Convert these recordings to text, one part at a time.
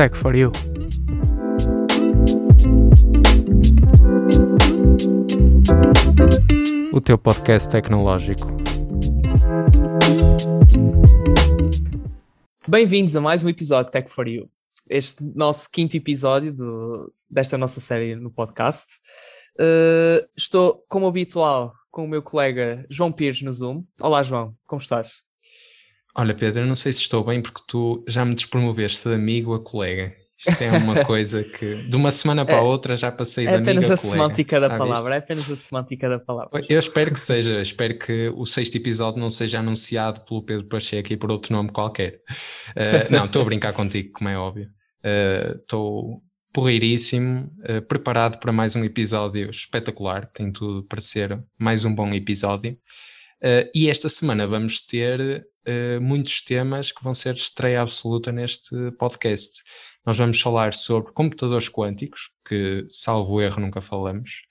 Tech for You. O teu podcast tecnológico. Bem-vindos a mais um episódio Tech for You. Este nosso quinto episódio do- desta nossa série no podcast. Uh, estou, como habitual, com o meu colega João Pires no Zoom. Olá, João, como estás? Olha, Pedro, eu não sei se estou bem porque tu já me despromoveste de amigo a colega. Isto é uma coisa que de uma semana para a outra já passei É amigo apenas a a colega. semântica da palavra, é apenas a semântica da palavra. Eu espero que seja, espero que o sexto episódio não seja anunciado pelo Pedro Pacheco e por outro nome qualquer. Eh, não, estou a brincar contigo, como é óbvio. Eh, Estou porreiríssimo, eh, preparado para mais um episódio espetacular, tem tudo para ser mais um bom episódio. Eh, e esta semana vamos ter eh, muitos temas que vão ser estreia absoluta neste podcast. Nós vamos falar sobre computadores quânticos, que, salvo erro, nunca falamos.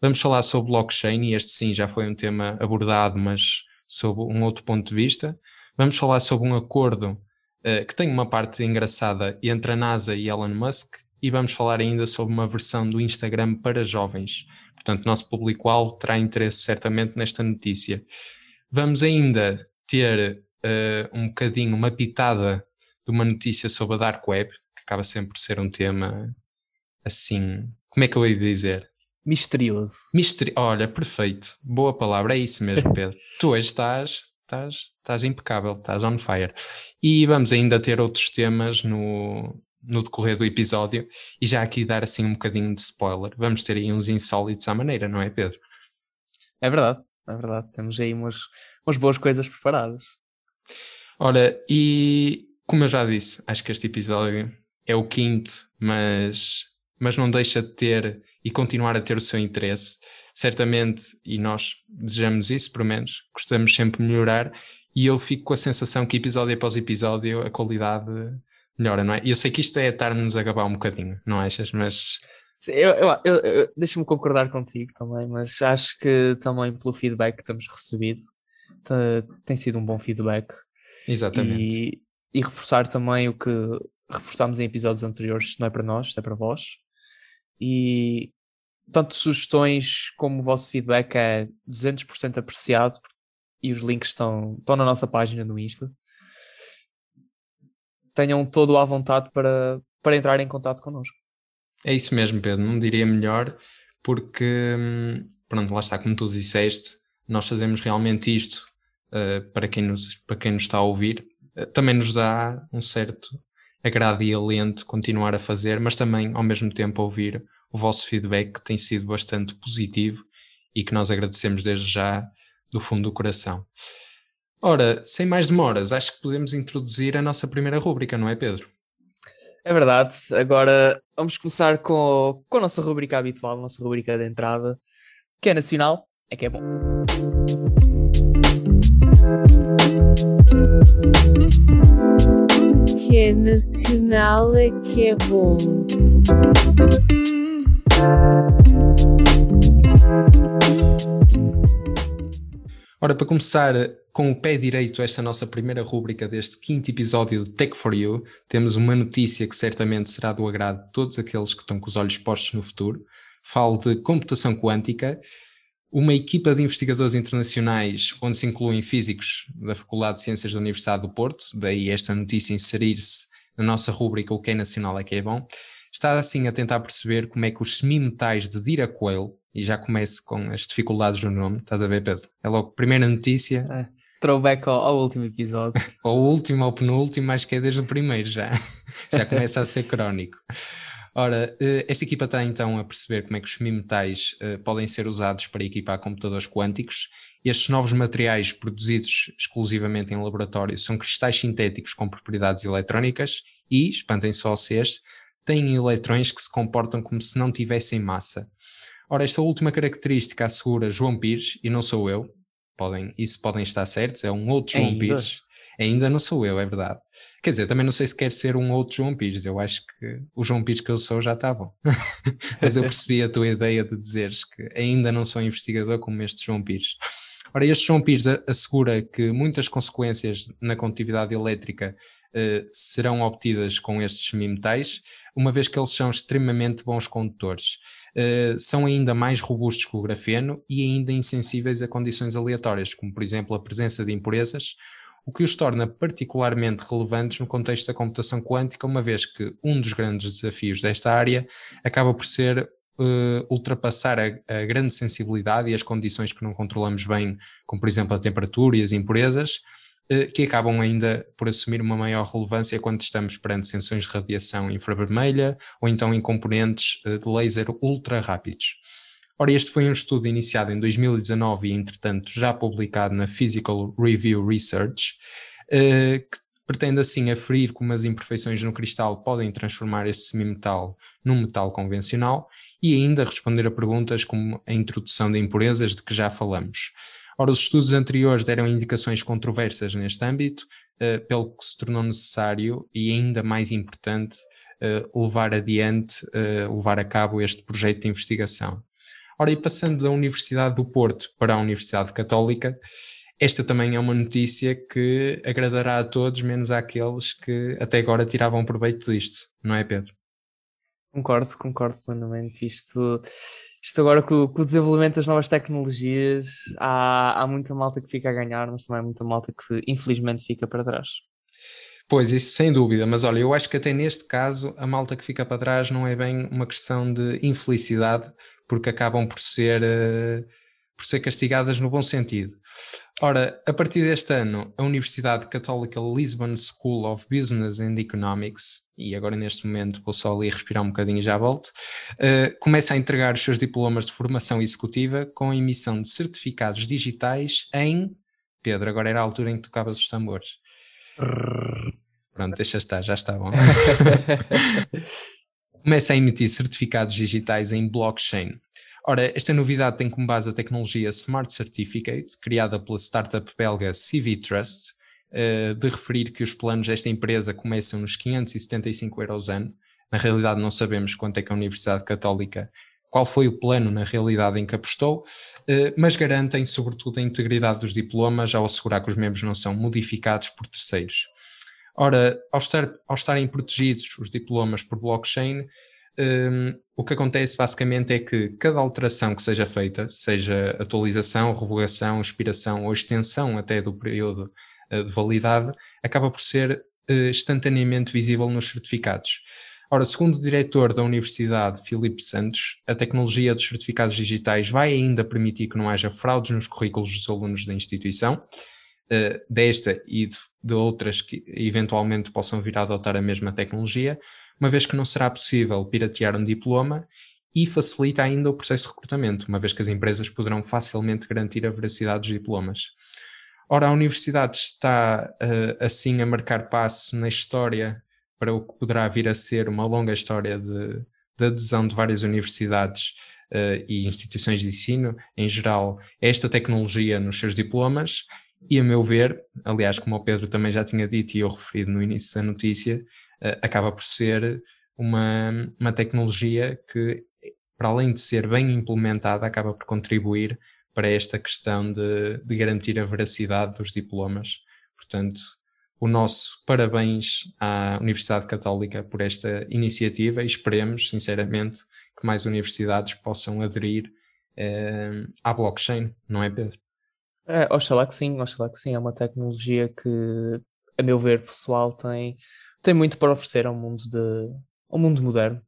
Vamos falar sobre blockchain, e este sim já foi um tema abordado, mas sob um outro ponto de vista. Vamos falar sobre um acordo eh, que tem uma parte engraçada entre a NASA e Elon Musk, e vamos falar ainda sobre uma versão do Instagram para jovens. Portanto, nosso público-alvo terá interesse certamente nesta notícia. Vamos ainda ter eh, um bocadinho, uma pitada de uma notícia sobre a Dark Web, que acaba sempre por ser um tema assim. Como é que eu ia dizer? Misterioso. Misteri Olha, perfeito. Boa palavra, é isso mesmo, Pedro. tu hoje estás, estás, estás impecável, estás on fire. E vamos ainda ter outros temas no, no decorrer do episódio e já aqui dar assim um bocadinho de spoiler. Vamos ter aí uns insólitos à maneira, não é, Pedro? É verdade, é verdade. Temos aí umas, umas boas coisas preparadas. Ora, e como eu já disse, acho que este episódio é o quinto, mas, mas não deixa de ter e continuar a ter o seu interesse. Certamente, e nós desejamos isso, pelo menos, gostamos sempre de melhorar, e eu fico com a sensação que episódio após episódio a qualidade melhora, não é? E eu sei que isto é estar-nos a gabar um bocadinho, não achas? Mas Eu, eu, eu- eu- Deixa-me concordar contigo também, mas acho que também pelo feedback que temos recebido, tem sido um bom feedback. exatamente. E, e reforçar também o que reforçámos em episódios anteriores, não é para nós, é para vós. E tanto sugestões como o vosso feedback é 200% apreciado e os links estão, estão na nossa página no Insta. Tenham todo à vontade para, para entrar em contato connosco. É isso mesmo, Pedro, não diria melhor, porque, hum, pronto, lá está, como tu disseste, nós fazemos realmente isto eh, para, quem nos, para quem nos está a ouvir. Eh, também nos dá um certo agrado e alento continuar a fazer, mas também, ao mesmo tempo, ouvir o vosso feedback, que tem sido bastante positivo e que nós agradecemos desde já do fundo do coração. Ora, sem mais demoras, acho que podemos introduzir a nossa primeira rúbrica, não é, Pedro? É verdade. Agora vamos começar com, com a nossa rubrica habitual, a nossa rubrica de entrada, que é nacional, é que é bom. O que é nacional é que é bom. Ora, para começar com o pé direito esta nossa primeira rúbrica deste quinto episódio de Tech for You, temos uma notícia que certamente será do agrado de todos aqueles que estão com os olhos postos no futuro. Falo de computação quântica, uma equipa de investigadores internacionais onde se incluem físicos da Faculdade de Ciências da Universidade do Porto, daí esta notícia inserir-se na nossa rúbrica O que é nacional é que é bom, está assim a tentar perceber como é que os semimetais de Diracoyle, e já começo com as dificuldades do nome, estás a ver, Pedro? É logo primeira notícia, Throwback ao, ao último episódio. ou o último ou penúltimo, acho que é desde o primeiro já. já começa a ser crónico. Ora, eh, esta equipa está então a perceber como é que os semimetais eh, podem ser usados para equipar computadores quânticos. Estes novos materiais produzidos exclusivamente em laboratório são cristais sintéticos com propriedades eletrónicas e, espantem-se vocês, têm eletrões que se comportam como se não tivessem massa. Ora, esta última característica assegura João Pires, e não sou eu, podem, isso podem estar certos, é um outro João Ainda? Pires. Ainda não sou eu, é verdade. Quer dizer, também não sei se quer ser um outro João Pires, eu acho que o João Pires que eu sou já está bom. Mas eu percebi a tua ideia de dizeres que ainda não sou investigador como este João Pires. Ora, este João Pires assegura que muitas consequências na condutividade elétrica uh, serão obtidas com estes semimetais, uma vez que eles são extremamente bons condutores. Uh, são ainda mais robustos que o grafeno e ainda insensíveis a condições aleatórias, como por exemplo a presença de impurezas, o que os torna particularmente relevantes no contexto da computação quântica, uma vez que um dos grandes desafios desta área acaba por ser uh, ultrapassar a, a, grande sensibilidade e as condições que não controlamos bem, como por exemplo a temperatura e as impurezas, uh, que acabam ainda por assumir uma maior relevância quando estamos perante sensões de radiação infravermelha ou então em componentes uh, de laser ultra rápidos. Ora, este foi um estudo iniciado em 2019 e, entretanto, já publicado na Physical Review Research, que pretende assim aferir como as imperfeições no cristal podem transformar este semimetal num metal convencional e ainda responder a perguntas como a introdução de impurezas de que já falamos. Ora, os estudos anteriores deram indicações controversas neste âmbito, uh, pelo que se tornou necessário e ainda mais importante uh, levar adiante, uh, levar a cabo este projeto de investigação. Ora, e passando da Universidade do Porto para a Universidade Católica, esta também é uma notícia que agradará a todos, menos àqueles que até agora tiravam proveito disto, não é, Pedro? Concordo, concordo plenamente. Isto, isto agora com, com o desenvolvimento das novas tecnologias, há, há muita malta que fica a ganhar, mas também há muita malta que infelizmente fica para trás. Pois, isso sem dúvida, mas olha, eu acho que até neste caso a malta que fica para trás não é bem uma questão de infelicidade, porque acabam por ser, uh, por ser castigadas no bom sentido. Ora, a partir deste ano, a Universidade Católica Lisbon School of Business and Economics, e agora neste momento vou só ali respirar um bocadinho e já volto, uh, começa a entregar os seus diplomas de formação executiva com a emissão de certificados digitais em. Pedro, agora era a altura em que tocavas os tambores. Pronto, deixa estar, já está bom. começa a emitir certificados digitais em blockchain. Ora, esta novidade tem como base a tecnologia Smart Certificate, criada pela startup belga CV Trust, uh, de referir que os planos desta empresa começam nos 575 euros ano. Na realidade, não sabemos quanto é que a Universidade Católica, qual foi o plano na realidade em que apostou, uh, mas garantem sobretudo a integridade dos diplomas ao assegurar que os membros não são modificados por terceiros. Ora, ao, estar, ao estarem protegidos os diplomas por blockchain, um, o que acontece basicamente é que cada alteração que seja feita, seja atualização, revogação, expiração ou extensão até do período uh, de validade, acaba por ser uh, instantaneamente visível nos certificados. Ora, segundo o diretor da Universidade, Filipe Santos, a tecnologia dos certificados digitais vai ainda permitir que não haja fraudes nos currículos dos alunos da instituição, uh, desta e de, de outras que eventualmente possam vir a adotar a mesma tecnologia, uma vez que não será possível piratear um diploma e facilita ainda o processo de recrutamento, uma vez que as empresas poderão facilmente garantir a veracidade dos diplomas. Ora, a universidade está uh, assim a marcar passo na história para o que poderá vir a ser uma longa história de, de adesão de várias universidades uh, e instituições de ensino, em geral, esta tecnologia nos seus diplomas. E, a meu ver, aliás, como o Pedro também já tinha dito e eu referido no início da notícia, uh, acaba por ser uma, uma tecnologia que, para além de ser bem implementada, acaba por contribuir para esta questão de, de garantir a veracidade dos diplomas. Portanto, o nosso parabéns à Universidade Católica por esta iniciativa e esperemos, sinceramente, que mais universidades possam aderir eh, à blockchain, não é, Pedro? É, oxalá que sim, oxalá que sim. É uma tecnologia que, a meu ver, pessoal, tem tem muito para oferecer ao mundo, de, ao mundo moderno.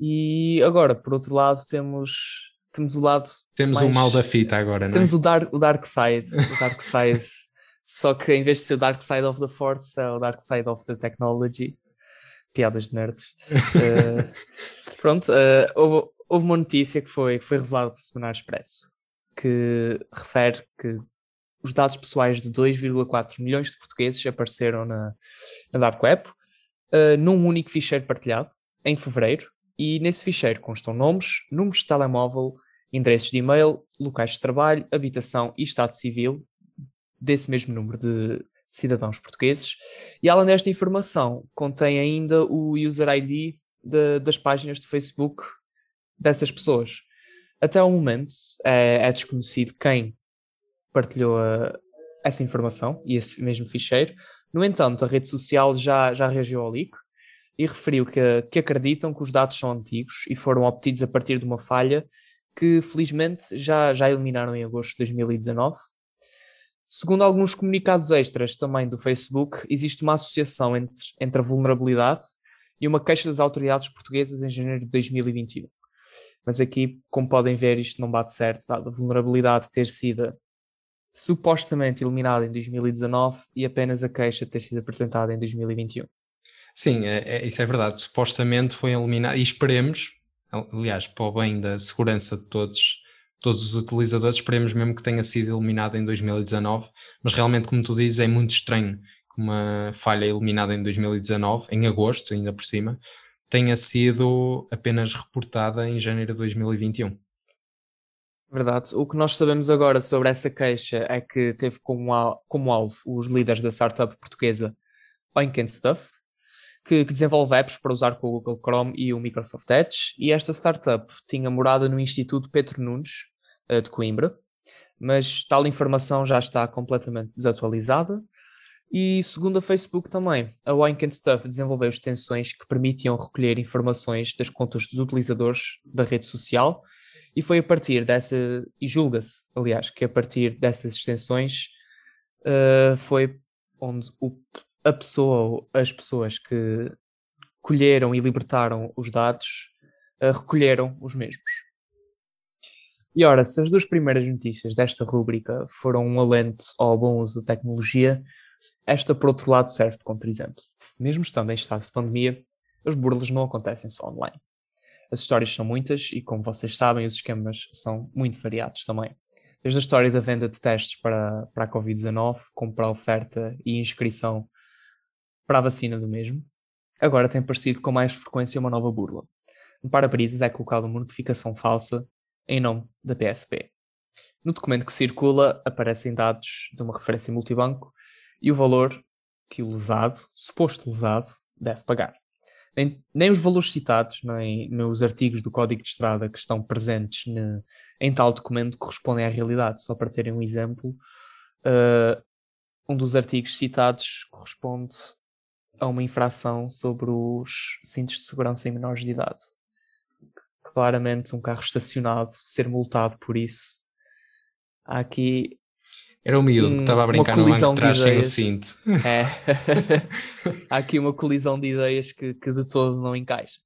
E agora, por outro lado, temos, temos o lado. Temos mais, o mal da fita agora, não Temos é? o, dark, o Dark Side. O Dark Side. Só que em vez de ser o Dark Side of the Force, é o Dark Side of the Technology. Piadas de nerds. uh, pronto, uh, houve, houve, uma notícia que foi, que foi revelada pelo Semanário Expresso que refere que os dados pessoais de 2,4 milhões de portugueses apareceram na, na Dark Web uh, num único ficheiro partilhado em fevereiro e nesse ficheiro constam nomes, números de telemóvel, endereços de e-mail, locais de trabalho, habitação e estado civil desse mesmo número de cidadãos portugueses. E além desta informação, contém ainda o user ID de, das páginas de Facebook dessas pessoas. Até ao momento é, é desconhecido quem partilhou a- essa informação e esse mesmo ficheiro. No entanto, a rede social já, já reagiu ao leak e referiu que, que acreditam que os dados são antigos e foram obtidos a partir de uma falha que felizmente já, já eliminaram em agosto de 2019. Segundo alguns comunicados extras também do Facebook, existe uma associação entre, entre a vulnerabilidade e uma queixa das autoridades portuguesas em janeiro de 2021. Mas aqui, como podem ver, isto não bate certo, dado a vulnerabilidade ter sido supostamente eliminada em 2019 e apenas a queixa ter sido apresentada em 2021. Sim, é, é- isso é verdade. Supostamente foi eliminado, e esperemos, aliás, para o bem da segurança de todos, todos os utilizadores, esperemos mesmo que tenha sido eliminado em 2019, mas realmente, como tu dizes, é muito estranho que uma falha eliminada em 2019, em agosto, ainda por cima, tenha sido apenas reportada em janeiro de 2021. Verdade. O que nós sabemos agora sobre essa queixa é que teve como, al- como alvo os líderes da startup portuguesa Oink and Stuff, que, que desenvolve apps para usar com o Google Chrome e o Microsoft Edge, e esta startup tinha morada no Instituto Petro Nunes, eh, de Coimbra, mas tal informação já está completamente desatualizada. E segundo a Facebook também, a and Stuff desenvolveu extensões que permitiam recolher informações das contas dos utilizadores da rede social e foi a partir dessa, e julga-se, aliás, que a partir dessas extensões uh, foi onde o- a pessoa, ou as pessoas que colheram e libertaram os dados uh, recolheram os mesmos. E ora, se as duas primeiras notícias desta rúbrica foram um alento ao bom uso da tecnologia, esta, por outro lado, serve de contra-exemplo. Mesmo estando em estado de pandemia, as burlas não acontecem só online. As histórias são muitas e, como vocês sabem, os esquemas são muito variados também. Desde a história da venda de testes para, para a Covid-19, como para a oferta e inscrição para a vacina do mesmo, agora tem aparecido com mais frequência uma nova burla. No para-brisas é colocada uma notificação falsa em nome da PSP. No documento que circula aparecem dados de uma referência multibanco e o valor que o lesado, suposto lesado, deve pagar nem, nem os valores citados nem nos artigos do Código de Estrada que estão presentes ne- em tal documento correspondem à realidade. Só para terem um exemplo, uh, um dos artigos citados corresponde a uma infração sobre os cintos de segurança em menores de idade. Claramente, um carro estacionado ser multado por isso. Há aqui Era o miúdo que Hum, estava a brincar no banco de trás sem o cinto. É. Há aqui uma colisão de ideias que, que de todo não encaixa.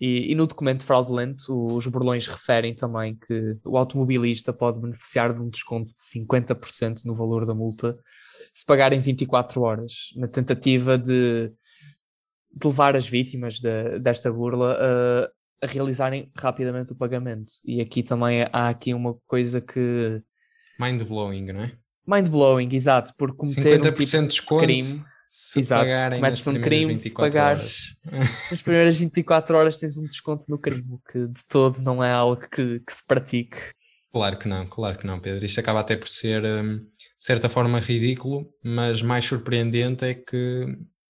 E, e no documento fraudulento, os burlões referem também que o automobilista pode beneficiar de um desconto de 50% no valor da multa se pagar em 24 horas, na tentativa de, de levar as vítimas de- desta burla a, a realizarem rapidamente o pagamento. E aqui também há aqui uma coisa que. Mind blowing, não é? Mind-blowing, exato, por cometer um 50% tipo de de desconto crime. se Exato, cometes um crime se 24 pagares nas primeiras 24 horas tens um desconto no crime, o que de todo não é algo que, que se pratique. Claro que não, claro que não, Pedro. Isto acaba até por ser, hum, de certa forma, ridículo, mas mais surpreendente é que,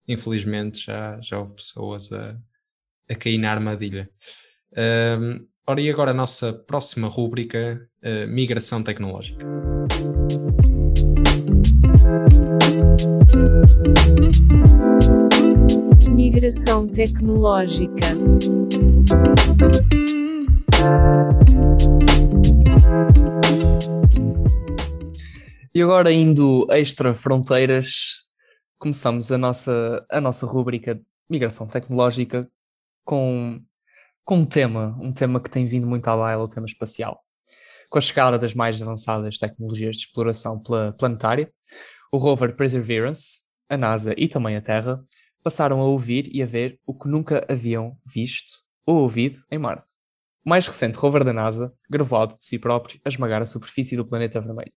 infelizmente, já, já houve pessoas a, a cair na armadilha. Hum, ora, e agora a nossa próxima rúbrica, uh, migração tecnológica. Migração tecnológica. E agora indo extra fronteiras, começamos a nossa, a nossa rúbrica de migração tecnológica com, com um tema, um tema que tem vindo muito à baila, o tema espacial. Com a chegada das mais avançadas tecnologias de exploração pla- planetária, o rover Perseverance, a NASA e também a Terra passaram a ouvir e a ver o que nunca haviam visto ou ouvido em Marte. O mais recente rover da NASA gravou de si próprio a esmagar a superfície do planeta vermelho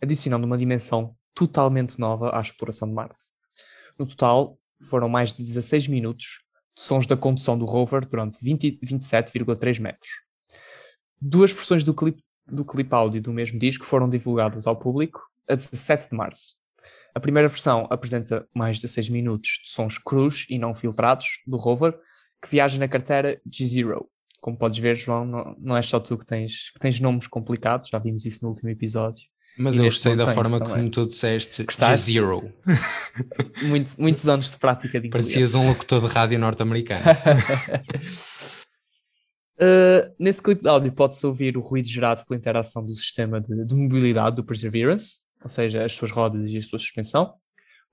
adicionando uma dimensão totalmente nova à exploração de Marte. No total, foram mais de 16 minutos de sons da condução do rover durante 20 27,3 metros. Duas versões do clipe, do clipe áudio do mesmo disco foram divulgadas ao público a 17 de março. A primeira versão apresenta mais de 16 minutos de sons crus e não filtrados do rover que viaja na carteira G-Zero. Como podes ver, João, não, não é só tu que tens, que tens nomes complicados, já vimos isso no último episódio Mas E eu gostei da forma também. como tu disseste? G-Zero. Muito- muitos anos de prática de inglês. Parecias um locutor de rádio norte-americano. Uh, nesse clipe de áudio pode-se ouvir o ruído gerado pela interação do sistema de, de mobilidade do Perseverance, ou seja, as suas rodas e a sua suspensão,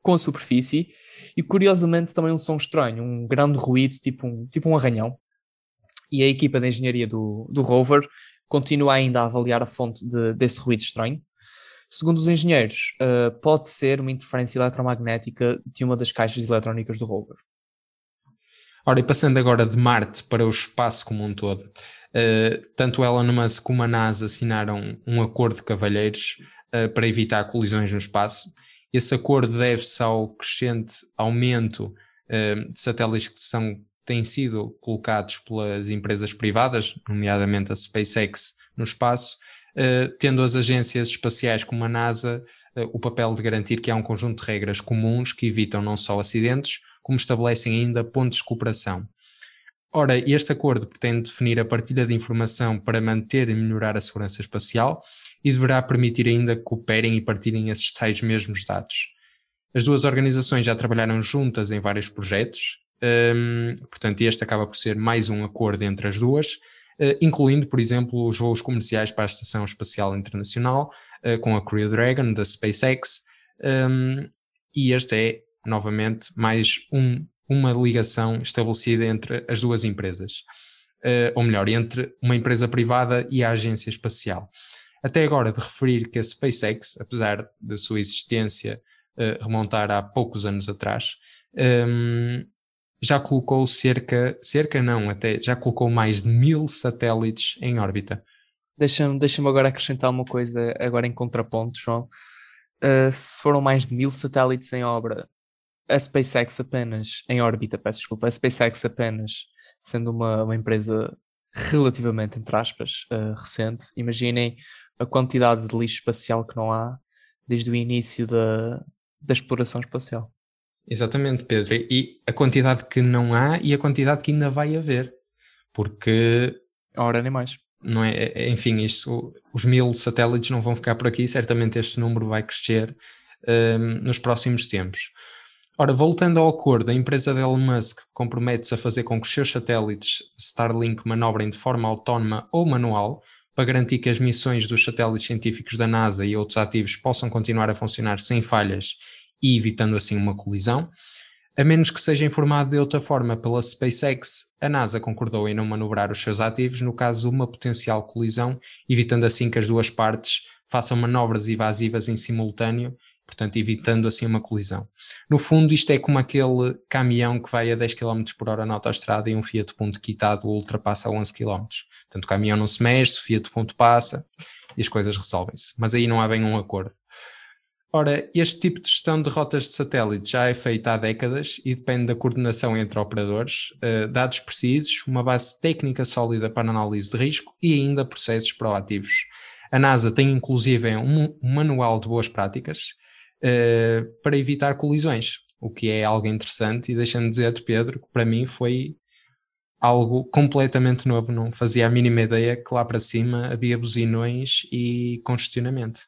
com a superfície, e curiosamente também um som estranho, um grande ruído, tipo um, tipo um arranhão. E a equipa de engenharia do, do rover continua ainda a avaliar a fonte de- desse ruído estranho. Segundo os engenheiros, uh, pode ser uma interferência eletromagnética de uma das caixas eletrónicas do rover. Ora, e passando agora de Marte para o espaço como um todo, eh, tanto Elon Musk como a NASA assinaram um acordo de cavalheiros eh, para evitar colisões no espaço. Esse acordo deve-se ao crescente aumento eh, de satélites que são, têm sido colocados pelas empresas privadas, nomeadamente a SpaceX, no espaço, eh, tendo as agências espaciais como a NASA eh, o papel de garantir que há um conjunto de regras comuns que evitam não só acidentes, como estabelecem ainda pontos de cooperação. Ora, este acordo pretende definir a partilha de informação para manter e melhorar a segurança espacial e deverá permitir ainda que cooperem e partilhem esses tais mesmos dados. As duas organizações já trabalharam juntas em vários projetos, hum, portanto, este acaba por ser mais um acordo entre as duas, eh, incluindo, por exemplo, os voos comerciais para a Estação Espacial Internacional, eh, com a Crew Dragon da SpaceX, hum, e este é novamente mais um- uma ligação estabelecida entre as duas empresas, Eh, ou melhor, entre uma empresa privada e a agência espacial. Até agora de referir que a SpaceX, apesar da sua existência eh, remontar há poucos anos atrás, ehm, já colocou cerca, cerca não, até já colocou mais de mil satélites em órbita. Deixa-me deixa agora acrescentar uma coisa, agora em contraponto, João. Uh, se foram mais de mil satélites em obra, a SpaceX apenas, em órbita, peço desculpa, a SpaceX apenas, sendo uma, uma empresa relativamente, entre aspas, uh, recente, imaginem a quantidade de lixo espacial que não há desde o início da, da exploração espacial. Exatamente, Pedro. E a quantidade que não há e a quantidade que ainda vai haver. Porque Ora, nem mais. não é, é- enfim, isto, os mil satélites não vão ficar por aqui, certamente este número vai crescer hum, nos próximos tempos. Ora, voltando ao acordo, a empresa de Elon Musk compromete-se a fazer com que os seus satélites Starlink manobrem de forma autónoma ou manual para garantir que as missões dos satélites científicos da NASA e outros ativos possam continuar a funcionar sem falhas e evitando assim uma colisão. A menos que seja informado de outra forma pela SpaceX, a NASA concordou em não manobrar os seus ativos no caso de uma potencial colisão, evitando assim que as duas partes façam manobras evasivas em simultâneo, portanto, evitando assim uma colisão. No fundo, isto é como aquele caminhão que vai a 10 km por hora na autoestrada e um Fiat Punto quitado ultrapassa a 11 km. Portanto, o caminhão não se mexe, o Fiat Punto passa e as coisas resolvem-se. Mas aí não há bem um acordo. Ora, este tipo de gestão de rotas de satélite já é feito há décadas e depende da coordenação entre operadores, eh, dados precisos, uma base técnica sólida para análise de risco e ainda processos proativos. A NASA tem inclusive um, um manual de boas práticas eh, para evitar colisões, o que é algo interessante e deixando de dizer-te, Pedro, que para mim foi algo completamente novo, não fazia a mínima ideia que lá para cima havia buzinões e congestionamento.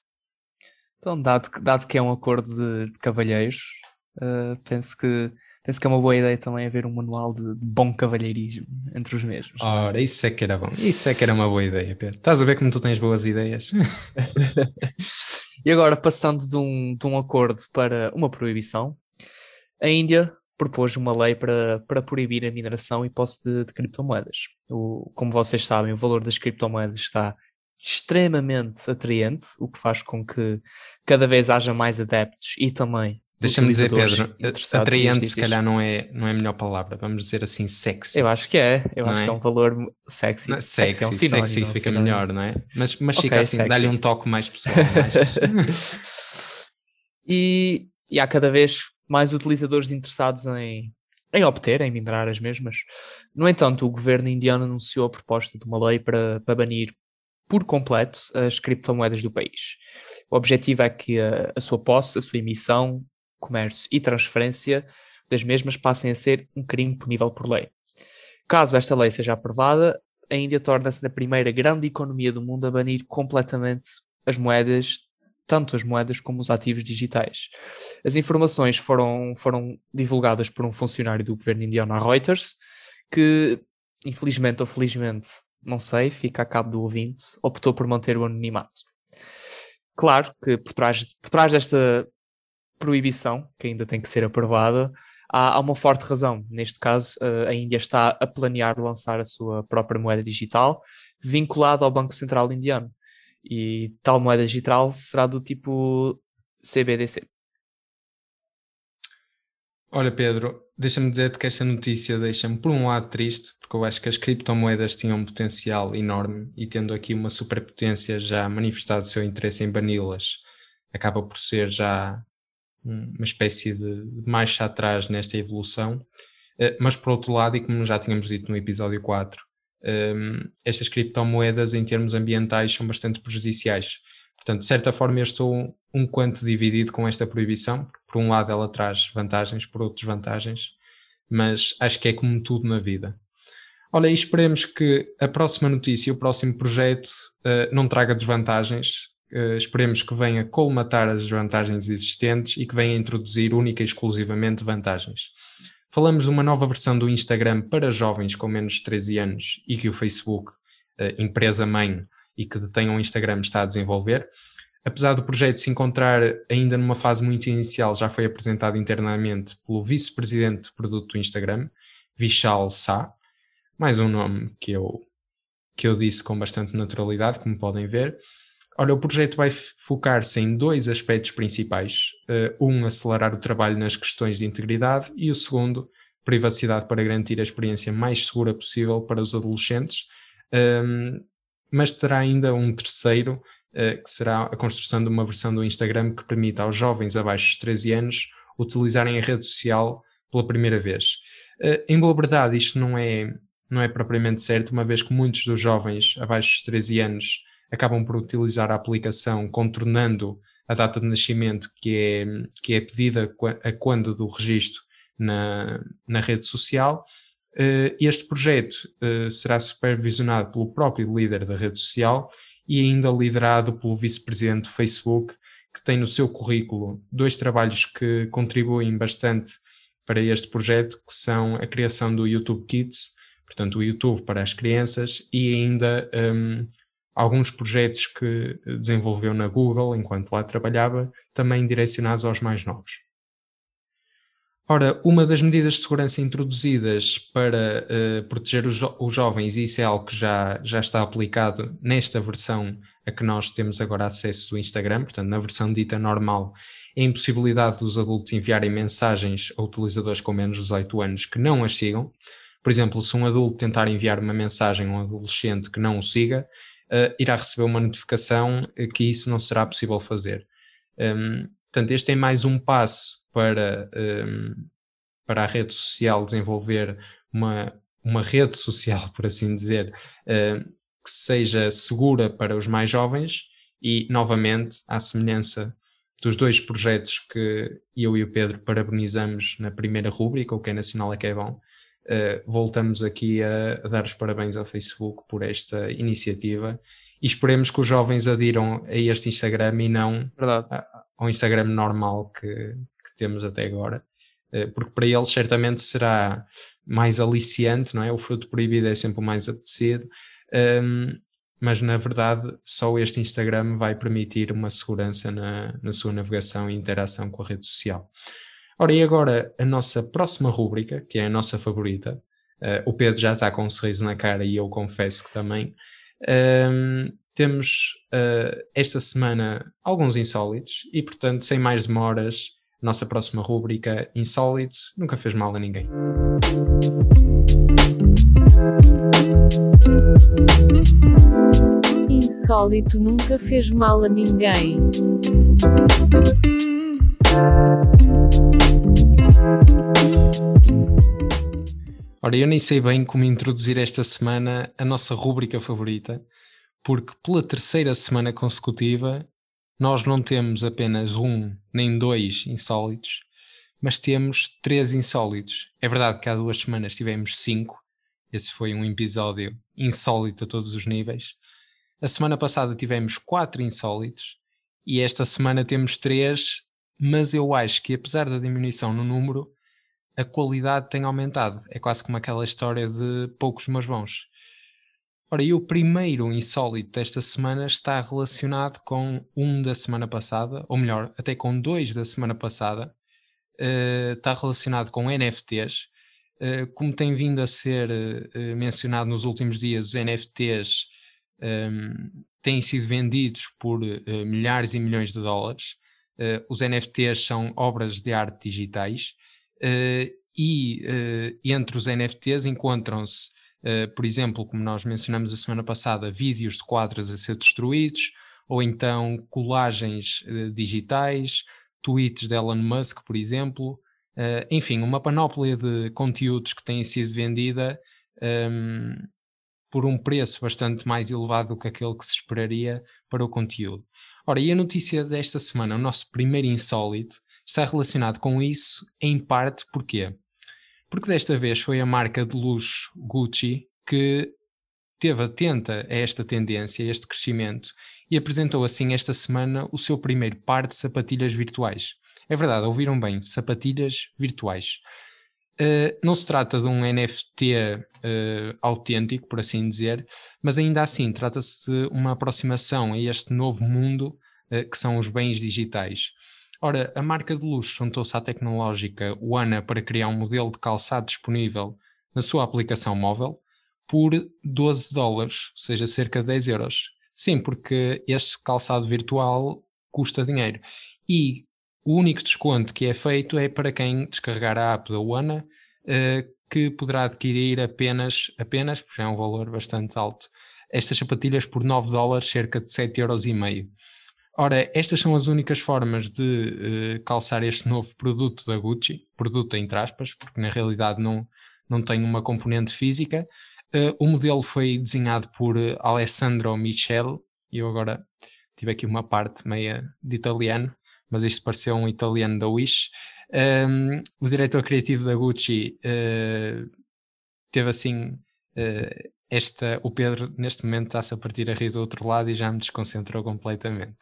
Então, dado que, dado que é um acordo de, de cavalheiros, uh, penso, que, penso que é uma boa ideia também haver um manual de, bom cavalheirismo entre os mesmos. Ora, isso é que era bom. Isso é que era uma boa ideia, Pedro. Estás a ver como tu tens boas ideias? e agora, passando de um, de um acordo para uma proibição, a Índia propôs uma lei para, para proibir a mineração e posse de, de criptomoedas. O, como vocês sabem, o valor das criptomoedas está extremamente atraente, o que faz com que cada vez haja mais adeptos e também Deixa-me dizer, Pedro, atraente se calhar não é, não é a melhor palavra, vamos dizer assim, sexy. Eu acho que é, eu Não acho é? que é um valor sexy. Não, Sexy, é um sexy, sexy é um fica sinónimo. melhor, não é? Mas, mas Ok, fica assim, sexy. dá-lhe um toque mais pessoal. achas? E, e há cada vez mais utilizadores interessados em, em obter, em minerar as mesmas. No entanto, o governo indiano anunciou a proposta de uma lei para, para banir por completo as criptomoedas do país. O objetivo é que a, a sua posse, a sua emissão, comércio e transferência das mesmas passem a ser um crime punível por lei. Caso esta lei seja aprovada, a Índia torna-se na primeira grande economia do mundo a banir completamente as moedas tanto as moedas como os ativos digitais. As informações foram, foram divulgadas por um funcionário do governo indiano à Reuters, que, infelizmente ou felizmente, não sei, fica a cabo do ouvinte, optou por manter o anonimato. Claro que por trás, por trás desta proibição, que ainda tem que ser aprovada, há, há uma forte razão. Neste caso, uh, a Índia está a planear lançar a sua própria moeda digital, vinculada ao Banco Central Indiano. E tal moeda digital será do tipo CBDC. Olha, Pedro, deixa-me dizer-te que esta notícia deixa-me, por um lado, triste, porque eu acho que as criptomoedas tinham um potencial enorme e, tendo aqui uma superpotência já manifestado o seu interesse em bani-las, acaba por ser já uma espécie de marcha atrás nesta evolução. Eh, mas, por outro lado, e como já tínhamos dito no episódio 4, ehm, estas criptomoedas, em termos ambientais, são bastante prejudiciais. Portanto, de certa forma, eu estou um quanto dividido com esta proibição. Por um lado, ela traz vantagens, por outros, vantagens, mas acho que é como tudo na vida. Olha, e esperemos que a próxima notícia, o próximo projeto, uh, não traga desvantagens. Uh, esperemos que venha colmatar as desvantagens existentes e que venha introduzir única e exclusivamente vantagens. Falamos de uma nova versão do Instagram para jovens com menos de 13 anos e que o Facebook, uh, empresa mãe e que detém um Instagram, está a desenvolver. Apesar do projeto se encontrar ainda numa fase muito inicial, já foi apresentado internamente pelo vice-presidente de produto do Instagram, Vishal Sa, mais um nome que eu, que eu disse com bastante naturalidade, como podem ver. Olha, o projeto vai focar-se em dois aspectos principais. Uh, um, acelerar o trabalho nas questões de integridade e o segundo, privacidade para garantir a experiência mais segura possível para os adolescentes. Um, ehm, mas terá ainda um terceiro eh, que será a construção de uma versão do Instagram que permita aos jovens abaixo de 13 anos utilizarem a rede social pela primeira vez. Uh, em boa verdade, isto não é, não é propriamente certo, uma vez que muitos dos jovens abaixo de 13 anos acabam por utilizar a aplicação contornando a data de nascimento que é, que é pedida a quando do registro na, na rede social. Uh, este projeto uh, será supervisionado pelo próprio líder da rede social e ainda liderado pelo vice-presidente do Facebook, que tem no seu currículo dois trabalhos que contribuem bastante para este projeto, que são a criação do YouTube Kids, portanto o YouTube para as crianças, e ainda um, alguns projetos que desenvolveu na Google enquanto lá trabalhava, também direcionados aos mais novos. Ora, uma das medidas de segurança introduzidas para uh, proteger os, jo os, jovens, e isso é algo que já, já está aplicado nesta versão a que nós temos agora acesso do Instagram, portanto, na versão dita normal, é a impossibilidade dos adultos enviarem mensagens a utilizadores com menos de 18 anos que não as sigam. Por exemplo, se um adulto tentar enviar uma mensagem a um adolescente que não o siga, uh, irá receber uma notificação que isso não será possível fazer. Um, portanto, este é mais um passo para, um, para a rede social desenvolver uma, uma rede social, por assim dizer, uh, que seja segura para os mais jovens e, novamente, à semelhança dos dois projetos que eu e o Pedro parabenizamos na primeira rúbrica, o que é nacional é que é bom, uh, voltamos aqui a, a, dar os parabéns ao Facebook por esta iniciativa e esperemos que os jovens adiram a este Instagram e não a, ao Instagram normal que, que temos até agora, eh, porque para eles certamente será mais aliciante, não é? O fruto proibido é sempre o mais apetecido, um, mas na verdade só este Instagram vai permitir uma segurança na, na sua navegação e interação com a rede social. Ora, e agora a nossa próxima rúbrica, que é a nossa favorita, uh, o Pedro já está com um sorriso na cara e eu confesso que também. Um, temos uh, esta semana alguns insólitos e, portanto, sem mais demoras, nossa próxima rúbrica Insólito nunca fez mal a ninguém. Insólito nunca fez mal a ninguém. Ora, eu nem sei bem como introduzir esta semana a nossa rúbrica favorita, porque pela terceira semana consecutiva nós não temos apenas um nem dois insólitos, mas temos três insólitos. É verdade que há duas semanas tivemos cinco, esse foi um episódio insólito a todos os níveis. A semana passada tivemos quatro insólitos e esta semana temos três, mas eu acho que apesar da diminuição no número, a qualidade tem aumentado. É quase como aquela história de poucos mas bons. Ora, e o primeiro insólito desta semana está relacionado com um da semana passada, ou melhor, até com dois da semana passada. Uh, está relacionado com NFTs. Uh, eh, como tem vindo a ser uh, mencionado nos últimos dias, os NFTs um, ehm, têm sido vendidos por milhares e milhões de dólares. Os NFTs são obras de arte digitais e entre os NFTs encontram-se Uh, por exemplo, como nós mencionamos a semana passada, vídeos de quadros a ser destruídos, ou então colagens uh, digitais, tweets de Elon Musk, por exemplo. Uh, enfim, uma panóplia de conteúdos que têm sido vendida um, ehm, por um preço bastante mais elevado do que aquele que se esperaria para o conteúdo. Ora, e a notícia desta semana, o nosso primeiro insólito, está relacionado com isso, em parte, porquê? Porque desta vez foi a marca de luxo Gucci que teve atenta a esta tendência, a este crescimento, e apresentou assim esta semana o seu primeiro par de sapatilhas virtuais. É verdade, ouviram bem, sapatilhas virtuais. Uh, não se trata de um NFT uh, eh, autêntico, por assim dizer, mas ainda assim trata-se de uma aproximação a este novo mundo uh, que são os bens digitais. Ora, a marca de luxo juntou-se à tecnológica Wana para criar um modelo de calçado disponível na sua aplicação móvel por 12 dólares, ou seja, cerca de 10 euros. Sim, porque este calçado virtual custa dinheiro. E o único desconto que é feito é para quem descarregar a app da Wana, uh, que poderá adquirir apenas, apenas, porque é um valor bastante alto, estas sapatilhas por 9 dólares, cerca de 7,5 euros. Ora, estas são as únicas formas de uh, calçar este novo produto da Gucci, produto entre aspas, porque na realidade não, não tem uma componente física. Uh, o modelo foi desenhado por Alessandro Michel, e eu agora tive aqui uma parte meia de italiano, mas isto pareceu um italiano da Wish. Um, o diretor criativo da Gucci teve assim esta, o Pedro neste momento está-se a partir a rir do outro lado e já me desconcentrou completamente.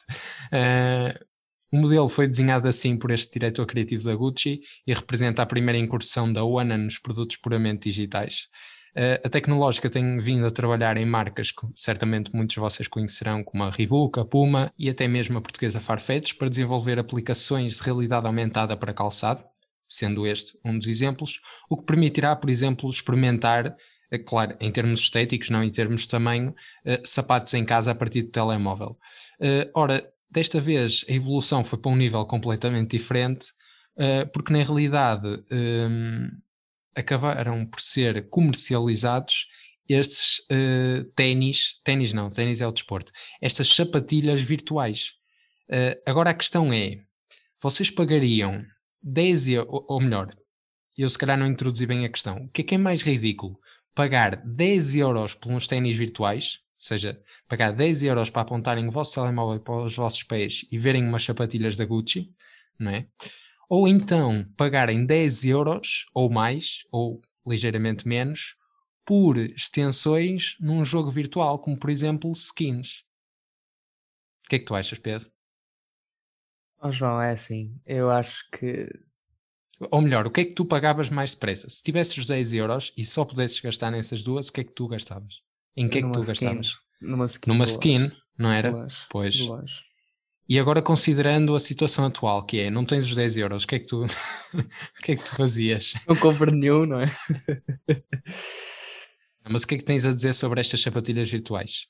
Uh, o modelo foi desenhado assim por este diretor criativo da Gucci e representa a primeira incursão da Wana nos produtos puramente digitais. Uh, a tecnológica tem vindo a trabalhar em marcas que certamente muitos de vocês conhecerão, como a Reebok, a Puma e até mesmo a portuguesa Farfetch, para desenvolver aplicações de realidade aumentada para calçado, sendo este um dos exemplos, o que permitirá, por exemplo, experimentar é claro, em termos estéticos, não em termos de tamanho, uh, sapatos em casa a partir do telemóvel. Ora, desta vez a evolução foi para um nível completamente diferente, porque na realidade um, acabaram por ser comercializados estes uh, ténis, ténis não, ténis é o desporto, estas sapatilhas virtuais. agora a questão é, vocês pagariam 10 euros, ou melhor, eu se calhar não introduzi bem a questão, o que é que é mais ridículo? pagar 10 euros por uns ténis virtuais, ou seja, pagar 10 euros para apontarem o vosso telemóvel para os vossos pés e verem umas sapatilhas da Gucci, não é? Ou então pagarem 10 euros ou mais, ou ligeiramente menos, por extensões num jogo virtual, como por exemplo skins. O que é que tu achas, Pedro? Oh, João, é assim. Eu acho que ou melhor, o que é que tu pagavas mais depressa? Se tivesses os 10 euros e só pudesses gastar nessas duas, o que é que tu gastavas? Em que é que tu skin, gastavas? Numa skin. Numa skin, não era? pois. E agora considerando a situação atual, que é, não tens os 10 euros, o que é que tu, o que é que tu fazias? Não compro nenhum, não é? Mas o que é que tens a dizer sobre estas sapatilhas virtuais?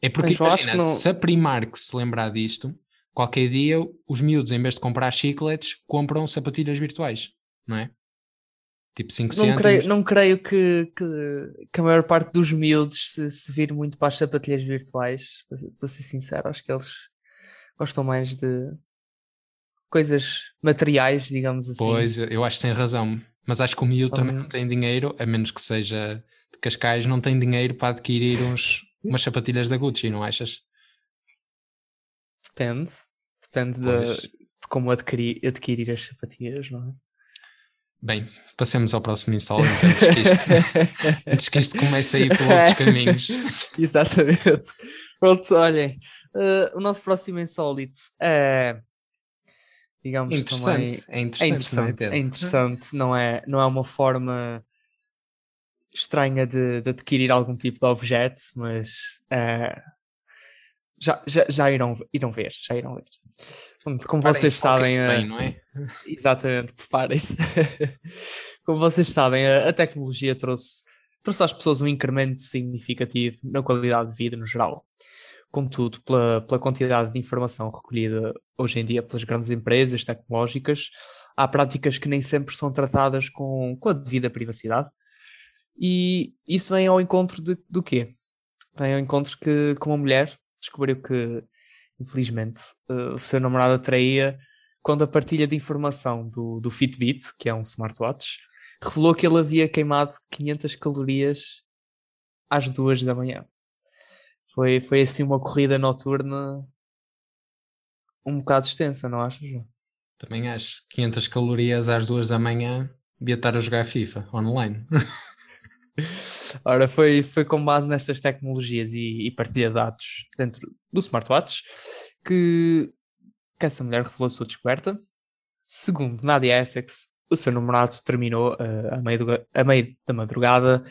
É porque, imagina, não... se a Primark se lembrar disto, qualquer dia os miúdos, em vez de comprar chicletes, compram sapatilhas virtuais, não é? Tipo 5 não cêntimos. creio, não creio que, que, que, a maior parte dos miúdos se, se vire muito para as sapatilhas virtuais, para, para ser sincero. Acho que eles gostam mais de coisas materiais, digamos assim. Pois, eu acho que tem razão. Mas acho que o miúdo também não tem dinheiro, a menos que seja de Cascais, não tem dinheiro para adquirir uns, umas sapatilhas da Gucci, não achas? Depende. Depende de, de, como adquirir, adquirir as sapatilhas, não é? Bem, passemos ao próximo insólito antes que isto, antes que isto comece a ir por outros caminhos. Exatamente. Pronto, olhem, eh, o nosso próximo insólito é, digamos, também... Interessante, é É interessante, não é, interessante, Pedro? é interessante, não é, não é uma forma estranha de, de adquirir algum tipo de objeto, mas eh, já, já, já irão, irão ver, já irão ver. Como vocês sabem, eh, bem, não é? Exatamente, preparem-se. Como vocês sabem, a, a tecnologia trouxe, trouxe às pessoas um incremento significativo na qualidade de vida no geral. Contudo, pela, pela quantidade de informação recolhida hoje em dia pelas grandes empresas tecnológicas, há práticas que nem sempre são tratadas com, com a devida privacidade. E isso vem ao encontro de, do quê? Vem ao encontro que, que uma mulher descobriu que, infelizmente, eh, o seu namorado atraía quando a partilha de informação do, do Fitbit, que é um smartwatch, revelou que ele havia queimado 500 calorias às duas da manhã. Foi, foi assim uma corrida noturna um bocado extensa, não achas, João? Também acho. 500 calorias às duas da manhã, devia estar a jogar FIFA online. Ora, foi, foi com base nestas tecnologias e, e partilha de dados dentro do smartwatch que, que essa mulher revelou a sua descoberta. Segundo Nadia Essex, o seu namorado terminou eh, a, meio do- a meio da madrugada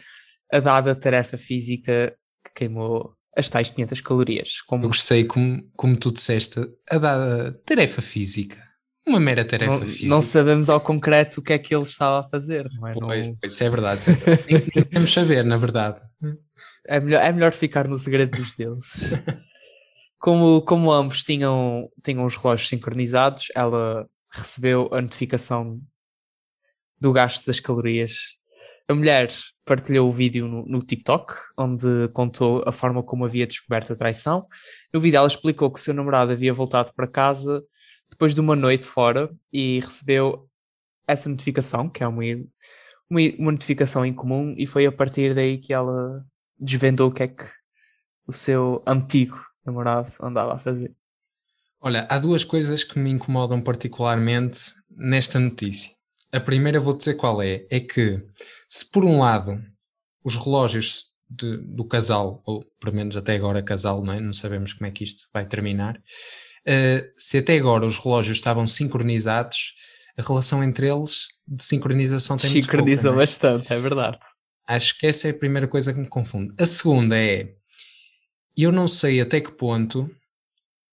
a dada tarefa física que queimou as tais 500 calorias. Eu Como gostei como, como tu disseste, a dada tarefa física. Uma mera tarefa não, física. não sabemos ao concreto o que é que ele estava a fazer, não é? Pois, Não- pois, isso é verdade. é verdade. Nem, nem queremos saber, na verdade. É melhor, é melhor ficar no segredo dos deuses. Como, como ambos tinham, tinham os relógios sincronizados, ela recebeu a notificação do gasto das calorias. A mulher partilhou o vídeo no, no TikTok, onde contou a forma como havia descoberto a traição. No vídeo, ela explicou que o seu namorado havia voltado para casa depois de uma noite fora e recebeu essa notificação, que é uma, uma, uma notificação incomum, e foi a partir daí que ela desvendou o que é que o seu antigo namorado andava a fazer. Olha, há duas coisas que me incomodam particularmente nesta notícia. A primeira vou dizer qual é. É que, se por um lado os relógios de- do casal, ou pelo menos até agora casal, não é? Não sabemos como é que isto vai terminar. eh, se até agora os relógios estavam sincronizados, a relação entre eles de sincronização tem muito pouca, Sincroniza não é? bastante, é verdade. Acho que essa é a primeira coisa que me confunde. A segunda é, eu não sei até que ponto,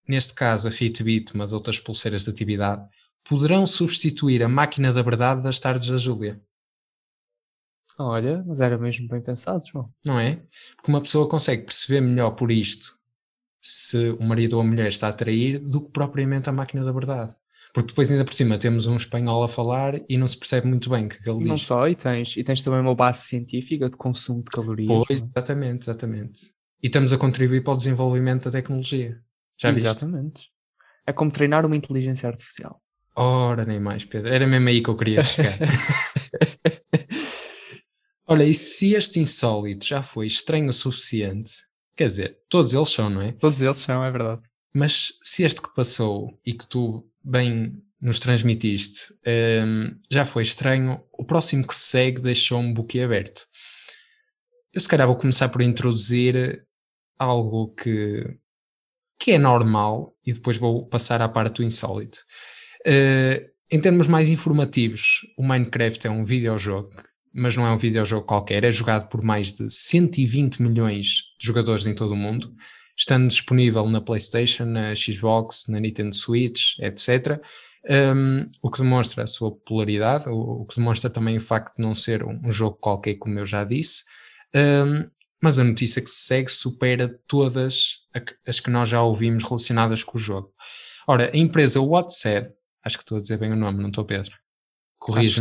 neste caso a Fitbit, mas outras pulseiras de atividade, poderão substituir a máquina da verdade das tardes da Júlia, Olha, mas era mesmo bem pensado, João. não é? Porque uma pessoa consegue perceber melhor por isto se o marido ou a mulher está a trair do que propriamente a máquina da verdade. Porque depois ainda por cima temos um espanhol a falar e não se percebe muito bem o que é ele Não diz. só, e tens, e tens também uma base científica de consumo de calorias. Pois, não é? exatamente, exatamente. E estamos a contribuir para o desenvolvimento da tecnologia. Já viste? Exatamente. É como treinar uma inteligência artificial. Ora, nem mais, Pedro. Era mesmo aí que eu queria chegar. Olha, e se este insólito já foi estranho o suficiente, quer dizer, todos eles são, não é? Todos eles são, é verdade. Mas se este que passou e que tu bem nos transmitiste hum, já foi estranho, o próximo que se segue deixou-me boquiaberto. Eu se calhar vou começar por introduzir algo que, que é normal e depois vou passar à parte do insólito. Eh, em termos mais informativos, o Minecraft é um videojogo, mas não é um videojogo qualquer, é jogado por mais de 120 milhões de jogadores em todo o mundo, estando disponível na PlayStation, na Xbox, na Nintendo Switch, etc. Um, o que demonstra a sua popularidade, o, o que demonstra também o facto de não ser um, um jogo qualquer, como eu já disse. Um, mas a notícia que se segue supera todas as que nós já ouvimos relacionadas com o jogo. Ora, a empresa WhatsApp, acho que estou a dizer bem o nome, não estou, Pedro? Acho que.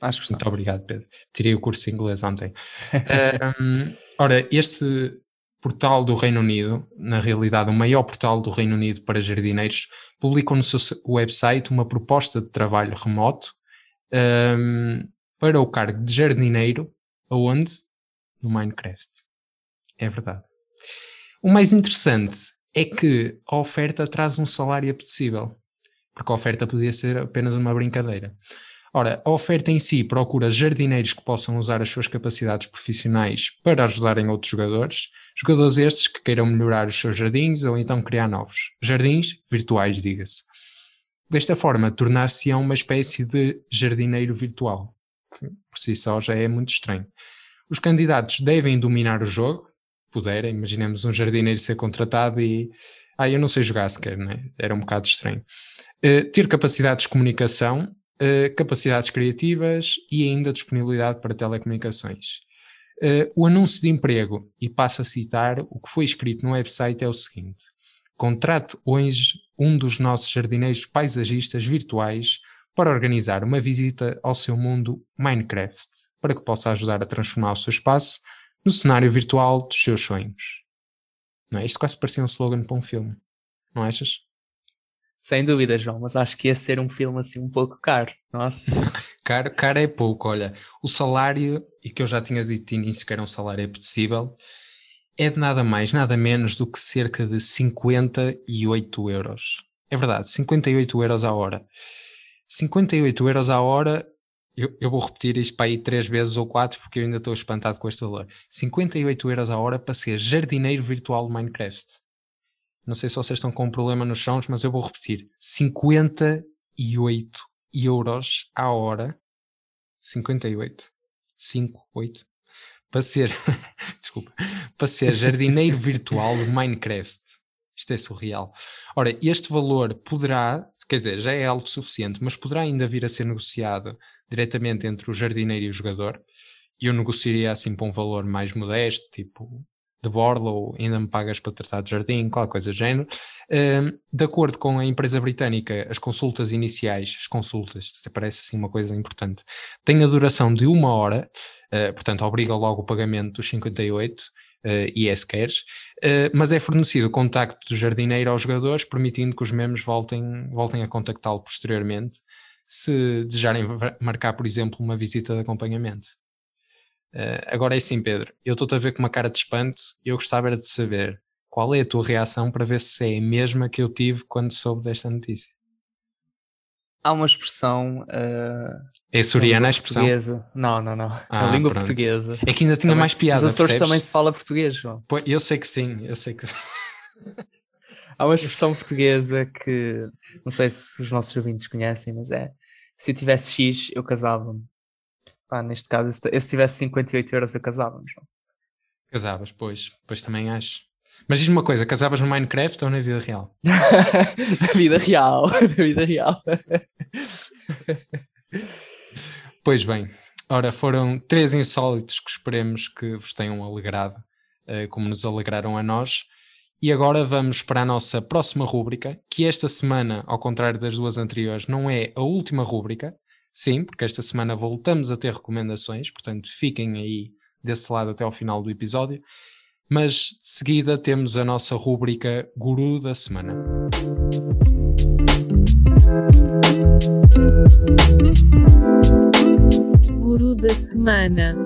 Acho que está. Muito obrigado, Pedro. Tirei o curso de inglês ontem. Ahm, ora, este portal do Reino Unido, na realidade o maior portal do Reino Unido para jardineiros, publicou no seu se- website uma proposta de trabalho remoto ahm, para o cargo de jardineiro, aonde? No Minecraft. É verdade. O mais interessante é que a oferta traz um salário apetecível, porque a oferta podia ser apenas uma brincadeira. Ora, a oferta em si procura jardineiros que possam usar as suas capacidades profissionais para ajudarem outros jogadores, jogadores estes que queiram melhorar os seus jardins ou então criar novos. Jardins virtuais, diga-se. Desta forma, tornar-se-ão uma espécie de jardineiro virtual, por si só já é muito estranho. Os candidatos devem dominar o jogo, puderem, imaginemos um jardineiro ser contratado e. Ah, eu não sei jogar sequer, né? Era um bocado estranho. Uh, ter capacidades de comunicação, uh, capacidades criativas e ainda disponibilidade para telecomunicações. Uh, o anúncio de emprego, e passo a citar, o que foi escrito no website é o seguinte: contrate hoje um dos nossos jardineiros paisagistas virtuais para organizar uma visita ao seu mundo Minecraft, para que possa ajudar a transformar o seu espaço no cenário virtual dos seus sonhos. Não é? Isto quase parecia um slogan para um filme, não achas? Sem dúvida, João, mas acho que ia ser um filme assim um pouco caro, não achas? caro, caro é pouco, olha. O salário, e que eu já tinha dito início que era um salário apetecível, é de nada mais, nada menos do que cerca de 58 euros. É verdade, 58 euros a hora. 58 euros a hora eu, eu, vou repetir isto para aí três vezes ou quatro porque eu ainda estou espantado com este valor. 58 euros a hora para ser jardineiro virtual de Minecraft. Não sei se vocês estão com um problema nos sons, mas eu vou repetir. 58 euros a hora. 58. 5, 8. Para ser, desculpa, para ser jardineiro virtual de Minecraft. Isto é surreal. Ora, este valor poderá, quer dizer, já é algo suficiente, mas poderá ainda vir a ser negociado diretamente entre o jardineiro e o jogador. E eu negociaria assim para um valor mais modesto, tipo de borla ou ainda me pagas para tratar de jardim, qualquer coisa do género. De acordo com a empresa britânica, as consultas iniciais, as consultas, parece assim uma coisa importante, têm a duração de uma hora, uh, portanto obriga logo o pagamento dos 58 uh, queres, uh, mas é fornecido o contacto do jardineiro aos jogadores, permitindo que os membros voltem, voltem a contactá-lo posteriormente se desejarem marcar, por exemplo, uma visita de acompanhamento. Uh, agora é assim, Pedro, eu estou-te a ver com uma cara de espanto e eu gostava de saber qual é a tua reação para ver se é a mesma que eu tive quando soube desta notícia. Há uma expressão. Uh, é suriana a expressão? Portuguesa. Não, não, não. Ah, a língua pronto. portuguesa. É que ainda tinha também, mais piada. Nos Açores percebes? também se fala português, João. Pô, eu sei que sim, eu sei que Há uma expressão portuguesa que não sei se os nossos ouvintes conhecem, mas é se eu tivesse X, eu casava-me. Pá, neste caso, se tivesse 58 euros, eu casava-me, João. Casavas, pois, pois também acho. Mas diz-me uma coisa, casavas no Minecraft ou na vida real? na vida real, na vida real. pois bem, ora, foram três insólitos que esperemos que vos tenham alegrado, uh, como nos alegraram a nós. E agora vamos para a nossa próxima rúbrica, que esta semana, ao contrário das duas anteriores, não é a última rúbrica. Sim, porque esta semana voltamos a ter recomendações, portanto fiquem aí desse lado até ao final do episódio. Mas de seguida temos a nossa rúbrica Guru da Semana. Guru da Semana.